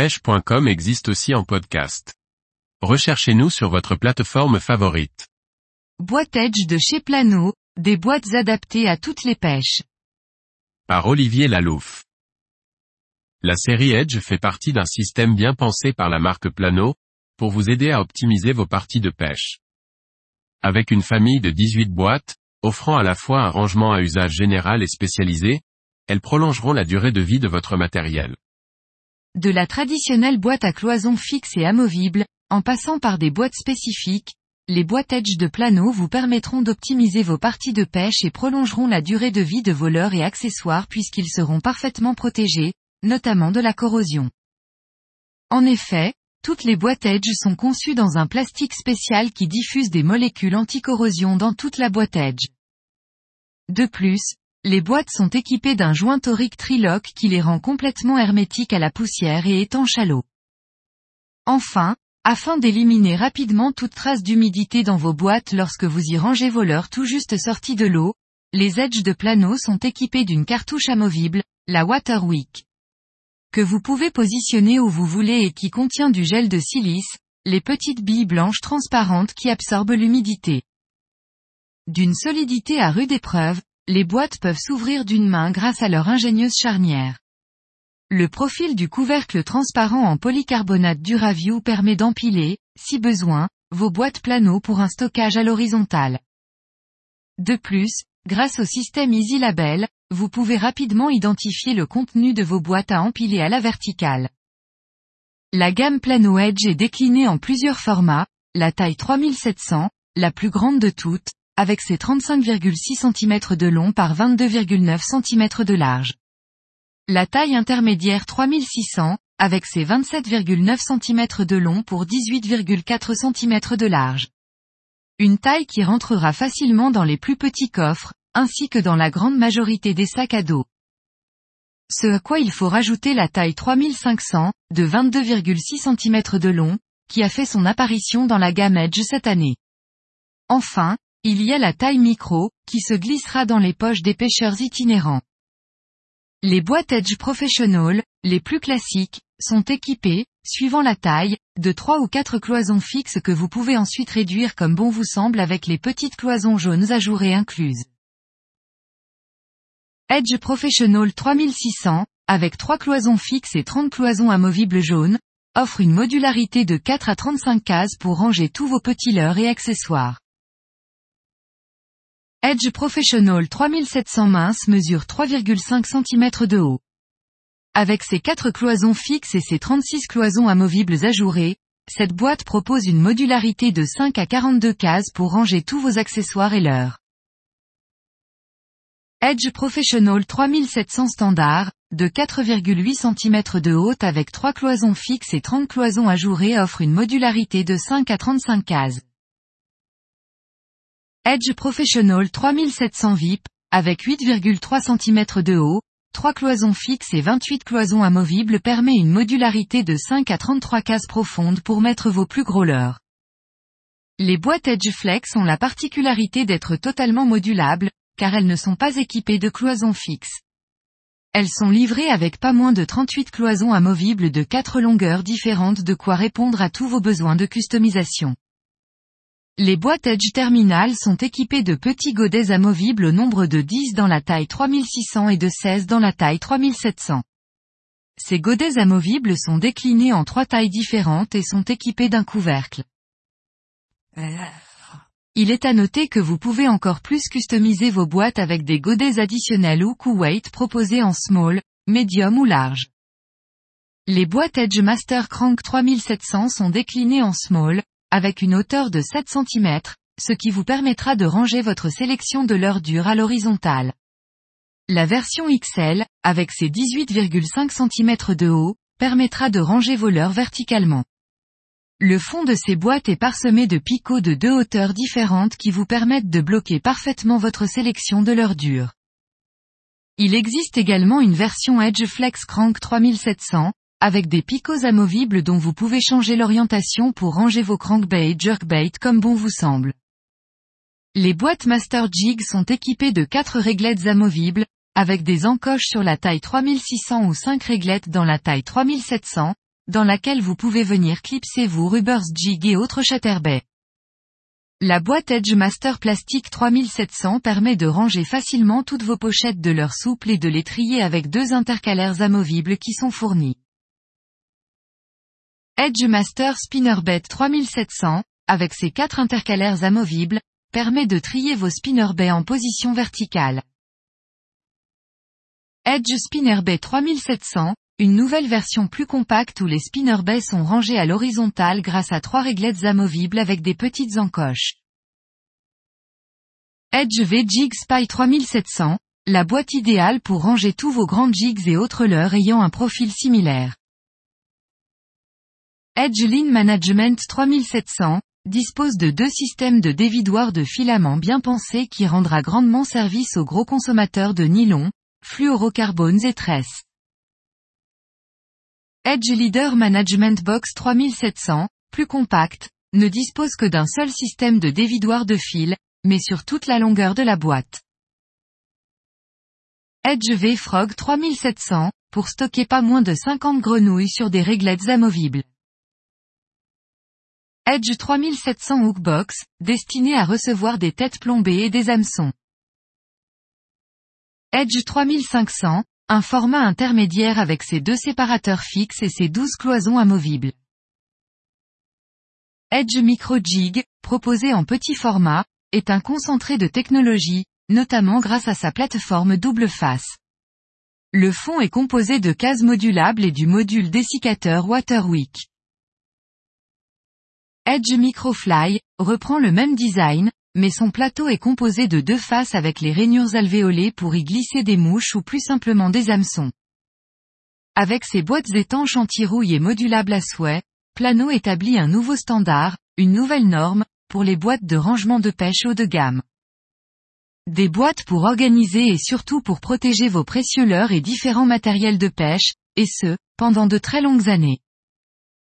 pêche.com existe aussi en podcast. Recherchez-nous sur votre plateforme favorite. Boîte Edge de chez Plano, des boîtes adaptées à toutes les pêches. Par Olivier Lalouf. La série Edge fait partie d'un système bien pensé par la marque Plano, pour vous aider à optimiser vos parties de pêche. Avec une famille de 18 boîtes, offrant à la fois un rangement à usage général et spécialisé, elles prolongeront la durée de vie de votre matériel. De la traditionnelle boîte à cloison fixe et amovible, en passant par des boîtes spécifiques, les boîtes Edge de Plano vous permettront d'optimiser vos parties de pêche et prolongeront la durée de vie de vos leurres et accessoires puisqu'ils seront parfaitement protégés, notamment de la corrosion. En effet, toutes les boîtes Edge sont conçues dans un plastique spécial qui diffuse des molécules anticorrosion dans toute la boîte Edge. De plus, les boîtes sont équipées d'un joint torique trilock qui les rend complètement hermétiques à la poussière et étanches à l'eau. Enfin, afin d'éliminer rapidement toute trace d'humidité dans vos boîtes lorsque vous y rangez vos leurres tout juste sortis de l'eau, les Edge de Plano sont équipés d'une cartouche amovible, la Waterwick que vous pouvez positionner où vous voulez et qui contient du gel de silice, les petites billes blanches transparentes qui absorbent l'humidité. D'une solidité à rude épreuve, les boîtes peuvent s'ouvrir d'une main grâce à leur ingénieuse charnière. Le profil du couvercle transparent en polycarbonate Duraview permet d'empiler, si besoin, vos boîtes plano pour un stockage à l'horizontale. De plus, grâce au système Easy Label, vous pouvez rapidement identifier le contenu de vos boîtes à empiler à la verticale. La gamme Plano Edge est déclinée en plusieurs formats, la taille 3700, la plus grande de toutes, avec ses 35,6 cm de long par 22,9 cm de large. La taille intermédiaire 3600, avec ses 27,9 cm de long pour 18,4 cm de large. Une taille qui rentrera facilement dans les plus petits coffres, ainsi que dans la grande majorité des sacs à dos. Ce à quoi il faut rajouter la taille 3500, de 22,6 cm de long, qui a fait son apparition dans la gamme Edge cette année. Enfin, il y a la taille micro, qui se glissera dans les poches des pêcheurs itinérants. Les boîtes Edge Professional, les plus classiques, sont équipées, suivant la taille, de trois ou quatre cloisons fixes que vous pouvez ensuite réduire comme bon vous semble avec les petites cloisons jaunes ajourées incluses. Edge Professional 3600, avec 3 cloisons fixes et 30 cloisons amovibles jaunes, offre une modularité de 4 à 35 cases pour ranger tous vos petits leurres et accessoires. Edge Professional 3700 mince mesure 3,5 cm de haut. Avec ses 4 cloisons fixes et ses 36 cloisons amovibles ajourées, cette boîte propose une modularité de 5 à 42 cases pour ranger tous vos accessoires et leurres. Edge Professional 3700 standard, de 4,8 cm de haute avec 3 cloisons fixes et 30 cloisons ajourées offre une modularité de 5 à 35 cases. Edge Professional 3700 VIP, avec 8,3 cm de haut, 3 cloisons fixes et 28 cloisons amovibles permet une modularité de 5 à 33 cases profondes pour mettre vos plus gros leurres. Les boîtes Edge Flex ont la particularité d'être totalement modulables, car elles ne sont pas équipées de cloisons fixes. Elles sont livrées avec pas moins de 38 cloisons amovibles de 4 longueurs différentes de quoi répondre à tous vos besoins de customisation. Les boîtes Edge Terminal sont équipées de petits godets amovibles au nombre de 10 dans la taille 3600 et de 16 dans la taille 3700. Ces godets amovibles sont déclinés en trois tailles différentes et sont équipés d'un couvercle. Il est à noter que vous pouvez encore plus customiser vos boîtes avec des godets additionnels ou weight proposés en small, medium ou large. Les boîtes Edge Master Crank 3700 sont déclinées en small, avec une hauteur de 7 cm, ce qui vous permettra de ranger votre sélection de leur dure à l'horizontale. La version XL, avec ses 18,5 cm de haut, permettra de ranger vos leurres verticalement. Le fond de ces boîtes est parsemé de picots de deux hauteurs différentes qui vous permettent de bloquer parfaitement votre sélection de leur dure. Il existe également une version Edge Flex Crank 3700, avec des picots amovibles dont vous pouvez changer l'orientation pour ranger vos crankbait jerkbait comme bon vous semble. Les boîtes Master Jig sont équipées de quatre réglettes amovibles, avec des encoches sur la taille 3600 ou 5 réglettes dans la taille 3700, dans laquelle vous pouvez venir clipser vos rubbers jig et autres chatterbait. La boîte Edge Master Plastique 3700 permet de ranger facilement toutes vos pochettes de leur souple et de les trier avec deux intercalaires amovibles qui sont fournis. Edge Master Spinnerbait 3700, avec ses quatre intercalaires amovibles, permet de trier vos spinnerbait en position verticale. Edge Spinnerbait 3700, une nouvelle version plus compacte où les spinnerbait sont rangés à l'horizontale grâce à trois réglettes amovibles avec des petites encoches. Edge V-Jig Spy 3700, la boîte idéale pour ranger tous vos grands jigs et autres leurres ayant un profil similaire. Edge Lean Management 3700, dispose de deux systèmes de dévidoir de filaments bien pensés qui rendra grandement service aux gros consommateurs de nylon, fluorocarbones et tresses. Edge Leader Management Box 3700, plus compact, ne dispose que d'un seul système de dévidoir de fil, mais sur toute la longueur de la boîte. Edge V Frog 3700, pour stocker pas moins de 50 grenouilles sur des réglettes amovibles. Edge 3700 Hookbox, destiné à recevoir des têtes plombées et des hameçons. Edge 3500, un format intermédiaire avec ses deux séparateurs fixes et ses 12 cloisons amovibles. Edge Micro Jig, proposé en petit format, est un concentré de technologie, notamment grâce à sa plateforme double face. Le fond est composé de cases modulables et du module dessiccateur Waterwick. Edge Microfly, reprend le même design, mais son plateau est composé de deux faces avec les rainures alvéolées pour y glisser des mouches ou plus simplement des hameçons. Avec ses boîtes étanches anti-rouille et modulables à souhait, Plano établit un nouveau standard, une nouvelle norme, pour les boîtes de rangement de pêche haut de gamme. Des boîtes pour organiser et surtout pour protéger vos précieux leurres et différents matériels de pêche, et ce, pendant de très longues années.